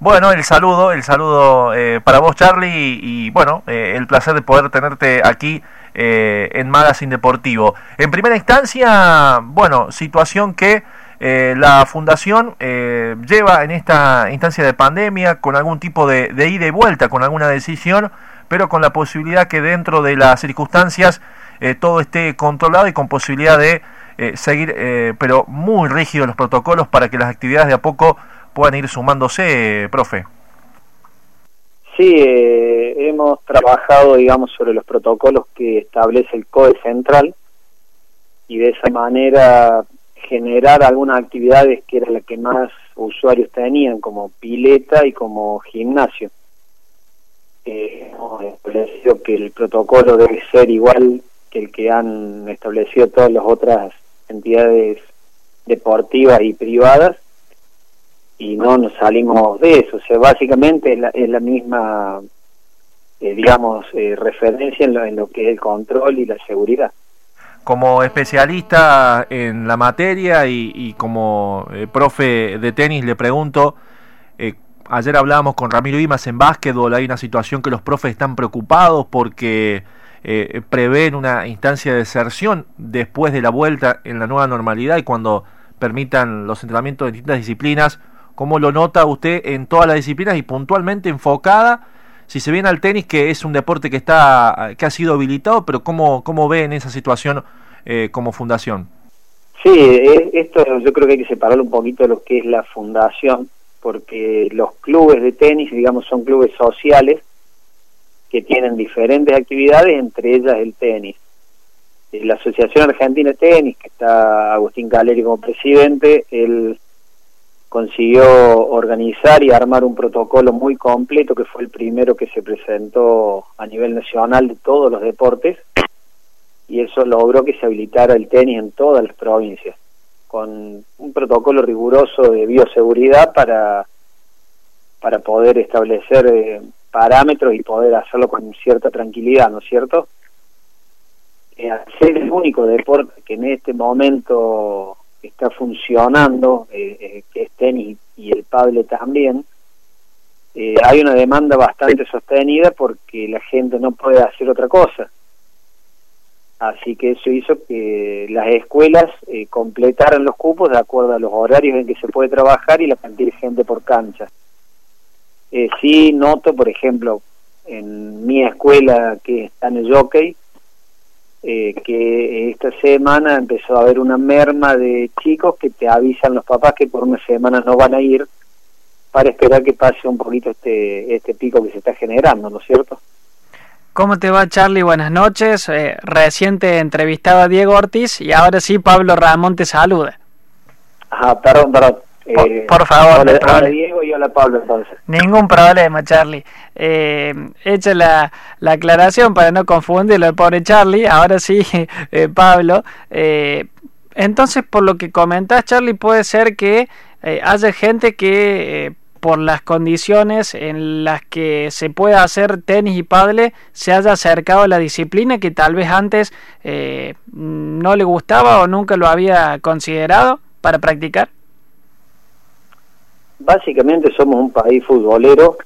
Bueno, el saludo, el saludo eh, para vos, Charlie, y, bueno, eh, el placer de poder tenerte aquí eh, en Magazine Deportivo. En primera instancia, bueno, situación que la fundación lleva en esta instancia de pandemia con algún tipo de, de ida y vuelta, con alguna decisión, pero con la posibilidad que dentro de las circunstancias todo esté controlado y con posibilidad de seguir, pero muy rígidos los protocolos para que las actividades de a poco puedan ir sumándose, profe. Sí, eh, hemos trabajado, digamos, sobre los protocolos que establece el COE central y de esa manera generar algunas actividades que era la que más usuarios tenían, como pileta y como gimnasio. Eh, hemos establecido que el protocolo debe ser igual que el que han establecido todas las otras entidades deportivas y privadas y no nos salimos de eso. O sea, básicamente es la, misma, eh, digamos, eh, referencia en lo, en lo que es el control y la seguridad. Como especialista en la materia y, como eh, profe de tenis, le pregunto, ayer hablábamos con Ramiro Imas en básquetbol, hay una situación que los profes están preocupados porque prevén una instancia de deserción después de la vuelta en la nueva normalidad y cuando permitan los entrenamientos de distintas disciplinas, ¿Cómo lo nota usted en todas las disciplinas y puntualmente enfocada? Si se viene al tenis, que es un deporte que está que ha sido habilitado, pero ¿cómo, cómo ve en esa situación eh, como fundación? Sí, esto yo creo que hay que separarlo un poquito de lo que es la fundación, porque los clubes de tenis, digamos, son clubes sociales que tienen diferentes actividades, entre ellas el tenis. Eh, la Asociación Argentina de Tenis, que está Agustín Caleri como presidente, el consiguió organizar y armar un protocolo muy completo que fue el primero que se presentó a nivel nacional de todos los deportes y eso logró que se habilitara el tenis en todas las provincias con un protocolo riguroso de bioseguridad para para poder establecer eh, parámetros y poder hacerlo con cierta tranquilidad, ¿no es cierto? Eh, ser el único deporte que en este momento está funcionando, eh, eh, que es tenis y el pable también, eh, hay una demanda bastante sostenida porque la gente no puede hacer otra cosa. Así que eso hizo que las escuelas completaran los cupos de acuerdo a los horarios en que se puede trabajar y la cantidad de gente por cancha. sí noto, por ejemplo, en mi escuela que está en el jockey, eh, que esta semana empezó a haber una merma de chicos que te avisan los papás que por una semana no van a ir para esperar que pase un poquito este, este pico que se está generando, ¿no es cierto? ¿Cómo te va Charlie? Buenas noches. Eh, reciente entrevistaba a Diego Ortiz y ahora sí Pablo Ramón te saluda. Ajá, perdón, perdón. Eh, por, favor. Hola, Diego y hola Pablo entonces. Ningún problema, Charlie. Eh, hecha la, la, aclaración para no confundirlo, el pobre Charlie. Ahora sí, eh, Pablo. Eh, entonces, por lo que comentas, Charlie, puede ser que haya gente que por las condiciones en las que se puede hacer tenis y padre se haya acercado a la disciplina que tal vez antes no le gustaba o nunca lo había considerado para practicar básicamente somos un país futbolero.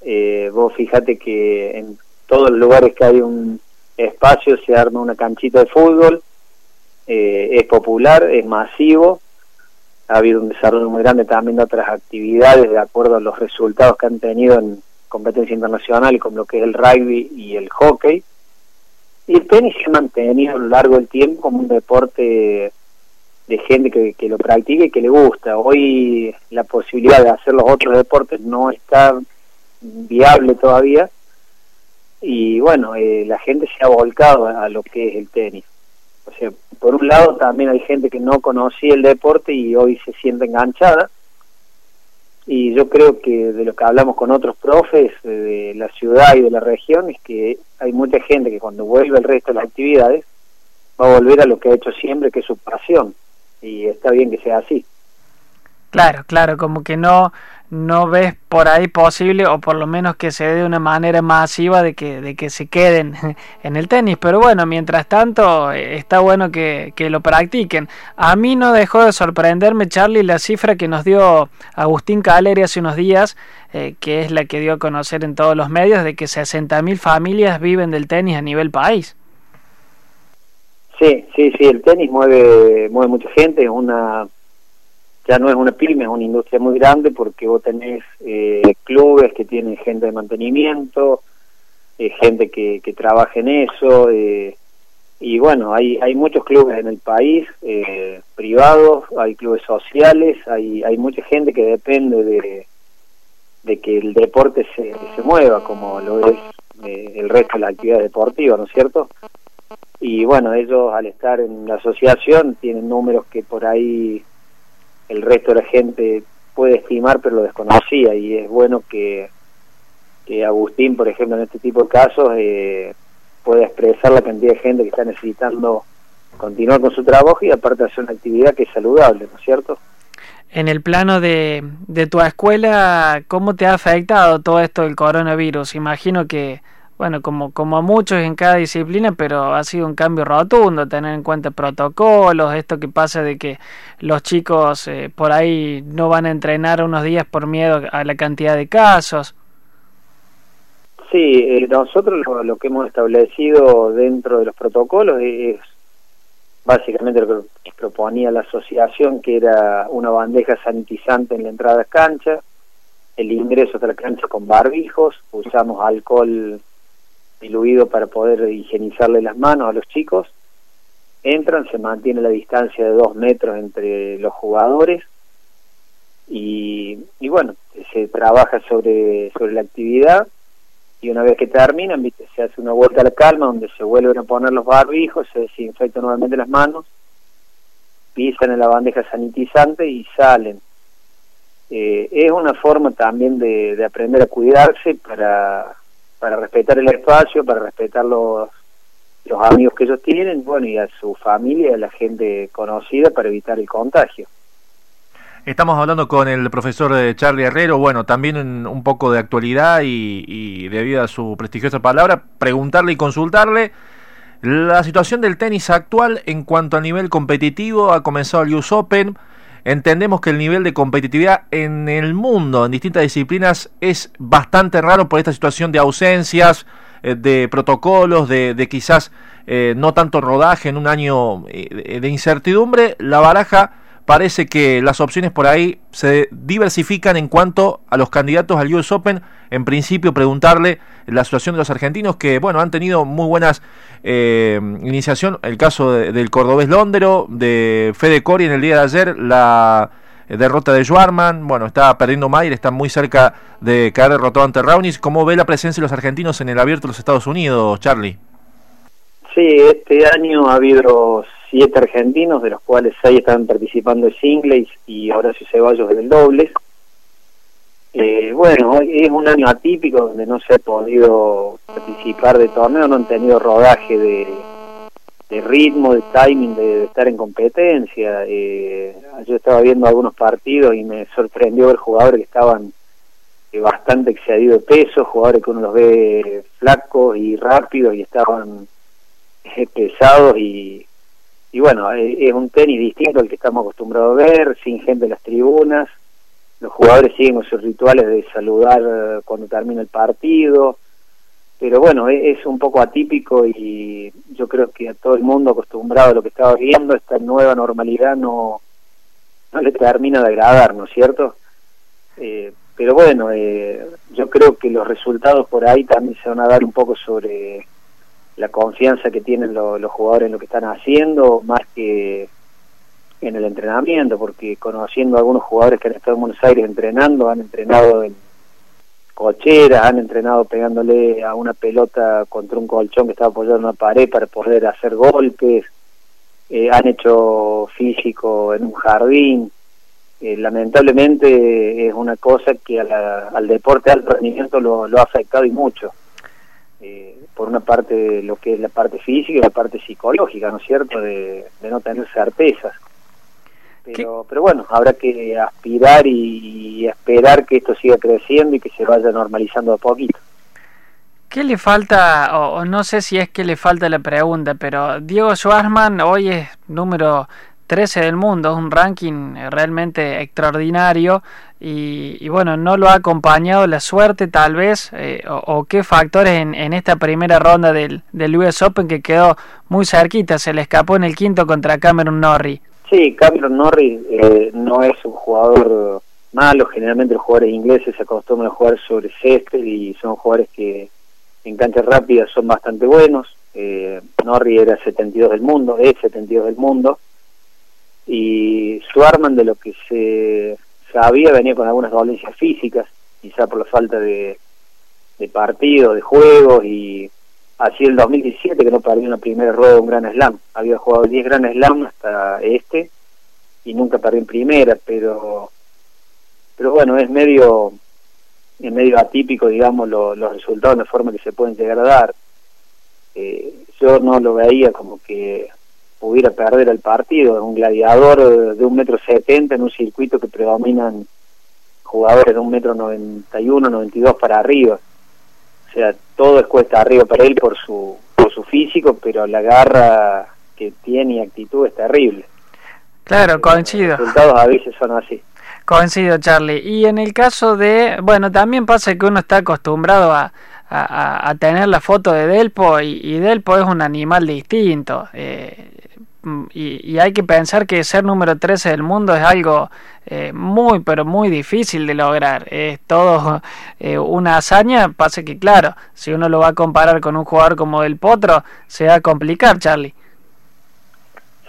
Eh, vos fíjate que en todos los lugares que hay un espacio se arma una canchita de fútbol. Eh, es popular, es masivo. Ha habido un desarrollo muy grande también de otras actividades de acuerdo a los resultados que han tenido en competencia internacional, como lo que es el rugby y el hockey. Y el tenis se ha mantenido a lo largo del tiempo como un deporte de gente que, que lo practique y que le gusta. Hoy la posibilidad de hacer los otros deportes no está viable todavía y bueno, eh, la gente se ha volcado a, lo que es el tenis. O sea, por un lado también hay gente que no conocía el deporte y hoy se siente enganchada. Y yo creo que de lo que hablamos con otros profes de la ciudad y de la región es que hay mucha gente que cuando vuelve el resto de las actividades va a volver a lo que ha hecho siempre, que es su pasión y está bien que sea así. Claro, claro, como que no no ves por ahí posible o por lo menos que se dé de una manera masiva de que, de que se queden en el tenis. Pero bueno, mientras tanto eh, está bueno que, que, lo practiquen. A mí no dejó de sorprenderme, Charlie, la cifra que nos dio Agustín Caleri hace unos días, eh, que es la que dio a conocer en todos los medios, de que 60.000 familias viven del tenis a nivel país. Sí, sí, sí, el tenis mueve, mueve mucha gente, es una ya no es una pyme, es una industria muy grande porque vos tenés eh, clubes que tienen gente de mantenimiento, eh, gente que, que trabaja en eso, eh, y bueno, hay, hay muchos clubes en el país, eh, privados, hay clubes sociales, hay, hay mucha gente que depende de, de que el deporte se, se mueva, como lo es eh, el resto de la actividad deportiva, ¿no es cierto? Y bueno, ellos al estar en la asociación tienen números que por ahí el resto de la gente puede estimar pero lo desconocía y es bueno que, que Agustín, por ejemplo, en este tipo de casos eh, pueda expresar la cantidad de gente que está necesitando continuar con su trabajo y aparte hacer una actividad que es saludable, ¿no es cierto? En el plano de, de tu escuela, ¿cómo te ha afectado todo esto del coronavirus? Imagino que bueno, como, como a muchos en cada disciplina, pero ha sido un cambio rotundo, tener en cuenta protocolos, esto que pasa de que los chicos eh, por ahí no van a entrenar unos días por miedo a la cantidad de casos. Sí, eh, nosotros lo, que hemos establecido dentro de los protocolos es básicamente lo que proponía la asociación, que era una bandeja sanitizante en la entrada a cancha, el ingreso a la cancha con barbijos, usamos alcohol diluido para poder higienizarle las manos a los chicos. Entran, se mantiene la distancia de dos metros entre los jugadores y, y bueno, se trabaja sobre, sobre la actividad y una vez que terminan, ¿viste? se hace una vuelta a la calma donde se vuelven a poner los barbijos, se desinfectan nuevamente las manos, pisan en la bandeja sanitizante y salen. Eh, es una forma también de, de aprender a cuidarse para para respetar el espacio, para respetar los, los amigos que ellos tienen, bueno, y a su familia, a la gente conocida para evitar el contagio. Estamos hablando con el profesor eh, Charlie Herrero, bueno, también un poco de actualidad y, y debido a su prestigiosa palabra, preguntarle y consultarle la situación del tenis actual en cuanto a nivel competitivo, ha comenzado el US Open, Entendemos que el nivel de competitividad en el mundo, en distintas disciplinas, es bastante raro por esta situación de ausencias, eh, de protocolos, de, de quizás eh, no tanto rodaje en un año eh, de incertidumbre. La baraja parece que las opciones por ahí se diversifican en cuanto a los candidatos al US Open. En principio, preguntarle la situación de los argentinos que, bueno, han tenido muy buenas eh, iniciación. El caso del cordobés Londero, de Fede Cori en el día de ayer, la derrota de Schwarman, bueno, está perdiendo Mayer, está muy cerca de caer derrotado ante Raunis. ¿Cómo ve la presencia de los argentinos en el abierto de los Estados Unidos, Charlie? Sí, este año ha habido siete argentinos, de los cuales seis están participando en singles y Horacio Ceballos en el dobles. Eh, bueno, es un año atípico donde no se ha podido participar de torneo, no han tenido rodaje de, de ritmo, de timing, de, estar en competencia. Eh, yo estaba viendo algunos partidos y me sorprendió ver jugadores que estaban eh, bastante excedidos de peso, jugadores que uno los ve flacos y rápidos y estaban eh, pesados y, y bueno, es un tenis distinto al que estamos acostumbrados a ver, sin gente en las tribunas los jugadores siguen con sus rituales de saludar eh, cuando termina el partido, pero bueno, e-, es, un poco atípico y yo creo que a todo el mundo acostumbrado a lo que estaba viendo, esta nueva normalidad no, no le termina de agradar, ¿no es cierto? Eh, pero bueno, eh, yo creo que los resultados por ahí también se van a dar un poco sobre la confianza que tienen los jugadores en lo que están haciendo, más que en el entrenamiento, porque conociendo a algunos jugadores que han estado en Buenos Aires entrenando, han entrenado en cocheras, han entrenado pegándole a una pelota contra un colchón que estaba apoyado en una pared para poder hacer golpes, eh, han hecho físico en un jardín. Eh, lamentablemente es una cosa que al deporte de alto rendimiento lo, ha afectado y mucho. Eh, por una parte lo que es la parte física y la parte psicológica, ¿no es cierto?, de, de no tener certezas. Pero, pero bueno, habrá que aspirar y, esperar que esto siga creciendo y que se vaya normalizando a poquito. ¿Qué le falta, o, no sé si es que le falta la pregunta, pero Diego Schwarzman hoy es número 13 del mundo, es un ranking realmente extraordinario y, bueno, no lo ha acompañado la suerte tal vez eh, o, qué factores en, esta primera ronda del, del US Open que quedó muy cerquita, se le escapó en el quinto contra Cameron Norrie. Sí, Cameron Norrie eh, no es un jugador malo, generalmente los jugadores ingleses se acostumbran a jugar sobre césped y son jugadores que en canchas rápidas son bastante buenos. Eh, Norrie era 72 del mundo, es 72 del mundo y Swarman de lo que se sabía venía con algunas dolencias físicas, quizá por la falta de, de partido, de juegos y así el 2017 que no perdió una primera rueda de un Gran Slam. Había jugado 10 Gran Slam hasta este y nunca perdió en primera, pero pero bueno, es medio es medio atípico, digamos, los resultados, la forma que se pueden llegar a dar. Eh, yo no lo veía como que pudiera perder el partido, un gladiador de un metro setenta en un circuito que predominan jugadores de un metro noventa y uno, noventa y dos para arriba. O sea, todo es cuesta arriba para él por su, por su físico, pero la garra que tiene y actitud es terrible. Claro, coincido. Los resultados a veces son así. Coincido, Charlie. Y en el caso de, bueno, también pasa que uno está acostumbrado a, a, tener la foto de Delpo y, Delpo es un animal distinto. Eh, Mm, y, hay que pensar que ser número 13 del mundo es algo eh, muy, pero muy difícil de lograr. Es todo eh, una hazaña. Pasa que, claro, si uno lo va a comparar con un jugador como Del Potro, se va a complicar, Charlie.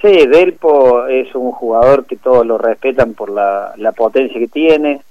Sí, Delpo es un jugador que todos lo respetan por la, la potencia que tiene.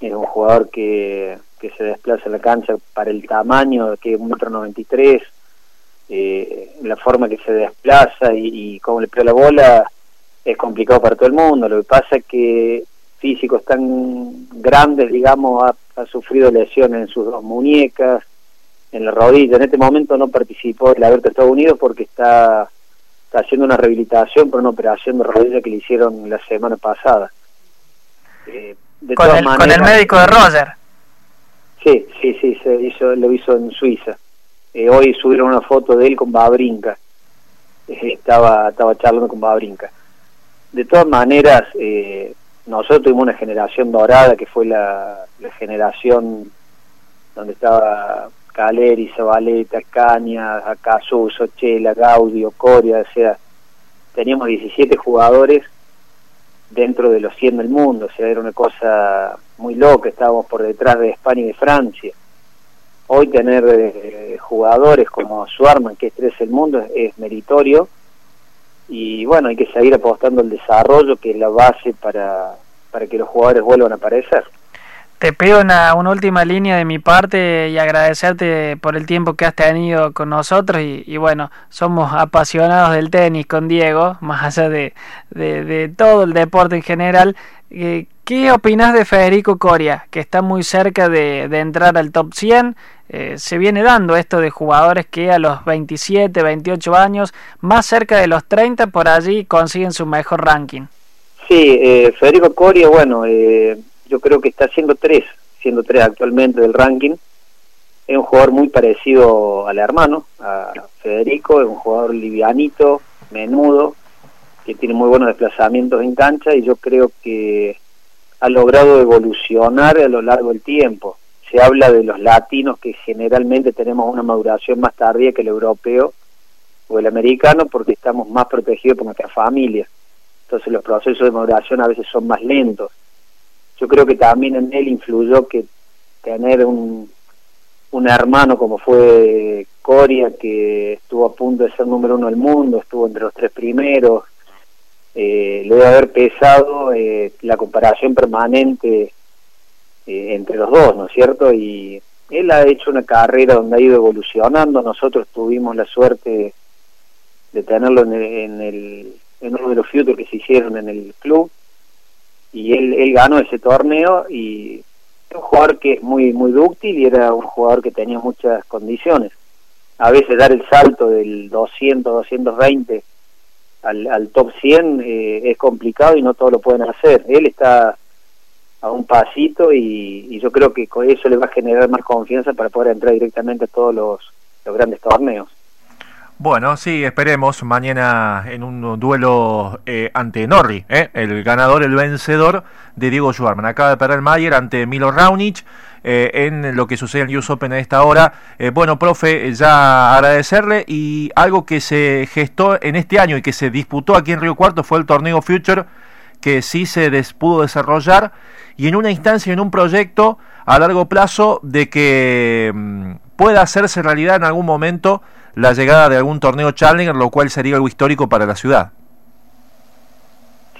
Es un jugador que, que se desplaza en la cancha para el tamaño, que es un metro noventa y tres eh, la forma que se desplaza y, y cómo le pega la bola es complicado para todo el mundo. Lo que pasa es que físicos tan grandes, digamos, ha, sufrido lesiones en sus dos muñecas, en la rodilla. En este momento no participó en la Abierto de Estados Unidos porque está, está haciendo una rehabilitación por una operación de rodilla que le hicieron la semana pasada. Eh, con, el, con el médico de Roger. Sí, sí, sí, se hizo, lo hizo en Suiza. Eh, hoy subieron una foto de él con Babrinca. Eh, estaba, estaba charlando con Babrinca. De todas maneras, eh, nosotros tuvimos una generación dorada que fue la, generación donde estaba Caleri, Zabaleta, Caña, Acasuso, Chela, Gaudio, Coria, o sea, teníamos 17 jugadores dentro de los 100 del mundo, o sea, era una cosa muy loca, estábamos por detrás de España y de Francia hoy tener eh, jugadores como Suarman, que es tres el mundo, es, meritorio. Y bueno, hay que seguir apostando al desarrollo, que es la base para, para que los jugadores vuelvan a aparecer. Te pido una, última línea de mi parte y agradecerte por el tiempo que has tenido con nosotros y, bueno, somos apasionados del tenis con Diego, más allá de, de, todo el deporte en general. Eh, ¿Qué opinas de Federico Coria, que está muy cerca de, de entrar al top 100? Eh, se viene dando esto de jugadores que a los 27, 28 años, más cerca de los 30, por allí consiguen su mejor ranking. Sí, eh, Federico Coria, bueno, eh, yo creo que está siendo tres, siendo tres actualmente del ranking. Es un jugador muy parecido al hermano, a Federico, es un jugador livianito, menudo, que tiene muy buenos desplazamientos en cancha y yo creo que ha logrado evolucionar a lo largo del tiempo se habla de los latinos que generalmente tenemos una maduración más tardía que el europeo o el americano porque estamos más protegidos por nuestra familia. Entonces los procesos de maduración a veces son más lentos. Yo creo que también en él influyó que tener un, un hermano como fue Coria, que estuvo a punto de ser número uno del mundo, estuvo entre los tres primeros, eh, le debe haber pesado eh, la comparación permanente eh, entre los dos, ¿no es cierto? Y él ha hecho una carrera donde ha ido evolucionando, nosotros tuvimos la suerte de tenerlo en, el, en, uno de los futures que se hicieron en el club y él, él ganó ese torneo y un jugador que muy muy dúctil y era un jugador que tenía muchas condiciones. A veces dar el salto del 200, 220 al, top 100 eh, es complicado y no todos lo pueden hacer. Él está a un pasito y, yo creo que con eso le va a generar más confianza para poder entrar directamente a todos los, grandes torneos. Bueno, sí, esperemos mañana en un duelo eh, ante Norri, eh, el ganador, el vencedor de Diego Schwarman. Acaba de perder Mayer ante Milo Raunic eh, en lo que sucede en US Open a esta hora. bueno, profe, ya agradecerle y algo que se gestó en este año y que se disputó aquí en Río Cuarto fue el torneo Future que sí se pudo desarrollar y en una instancia, en un proyecto a largo plazo de que mm, pueda hacerse realidad en algún momento la llegada de algún torneo Challenger, lo cual sería algo histórico para la ciudad.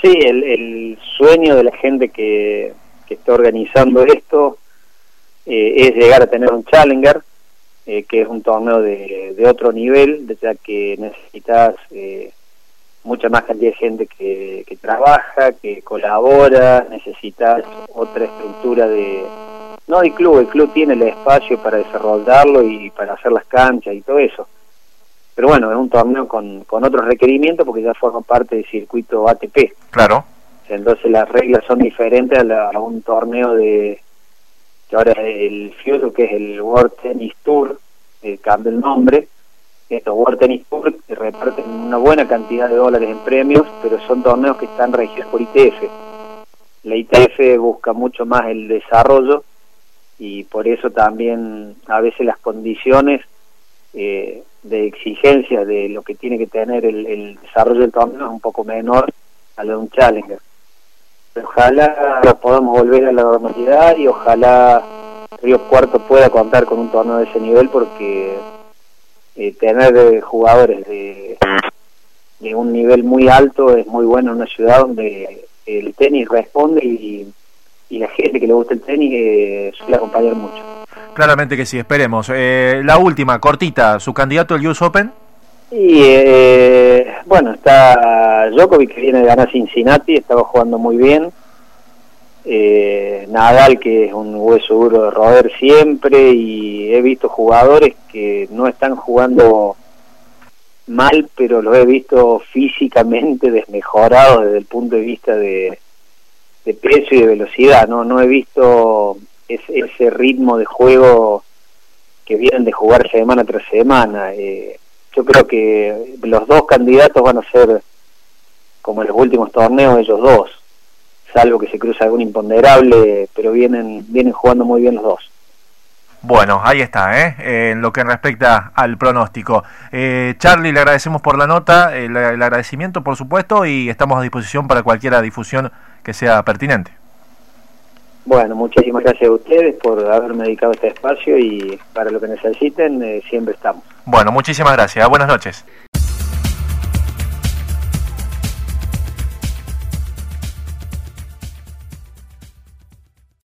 Sí, el, sueño de la gente que, está organizando esto eh, es llegar a tener un Challenger, eh, que es un torneo de, otro nivel, ya que necesitas eh, mucha más cantidad de gente que, que trabaja, que colabora, necesitas otra estructura de, no del club, el club tiene el espacio para desarrollarlo y para hacer las canchas y todo eso. Pero bueno, es un torneo con, con otros requerimientos porque ya forma parte del circuito ATP. Claro. Entonces las reglas son diferentes a, un torneo de, que ahora el FIOTO, que es el World Tennis Tour, eh, cambia el nombre, estos World Tennis Tour reparten una buena cantidad de dólares en premios, pero son torneos que están regidos por ITF. La ITF busca mucho más el desarrollo y por eso también a veces las condiciones eh, de exigencia de lo que tiene que tener el, desarrollo del torneo es un poco menor a lo de un Challenger. Ojalá podamos volver a la normalidad y ojalá Río Cuarto pueda contar con un torneo de ese nivel porque eh, tener jugadores de, de un nivel muy alto es muy bueno en una ciudad donde el tenis responde y, y la gente que le gusta el tenis eh, suele acompañar mucho. Claramente que sí, esperemos. Eh, la última, cortita, ¿su candidato al US Open? Y eh, bueno, está Djokovic que viene de ganar Cincinnati, estaba jugando muy bien. Eh, Nadal que es un hueso duro de roer siempre y he visto jugadores que no están jugando mal, pero los he visto físicamente desmejorados desde el punto de vista de, de peso y de velocidad. No, no he visto ese, ese ritmo de juego que vienen de jugar semana tras semana. Eh, yo creo que los dos candidatos van a ser como en los últimos torneos ellos dos salvo que se cruza algún imponderable, pero vienen, vienen jugando muy bien los dos. Bueno, ahí está, ¿eh? en lo que respecta al pronóstico. Eh, Charlie, le agradecemos por la nota, el, agradecimiento, por supuesto, y estamos a disposición para cualquier difusión que sea pertinente. Bueno, muchísimas gracias a ustedes por haberme dedicado este espacio y para lo que necesiten, eh, siempre estamos. Bueno, muchísimas gracias. Buenas noches.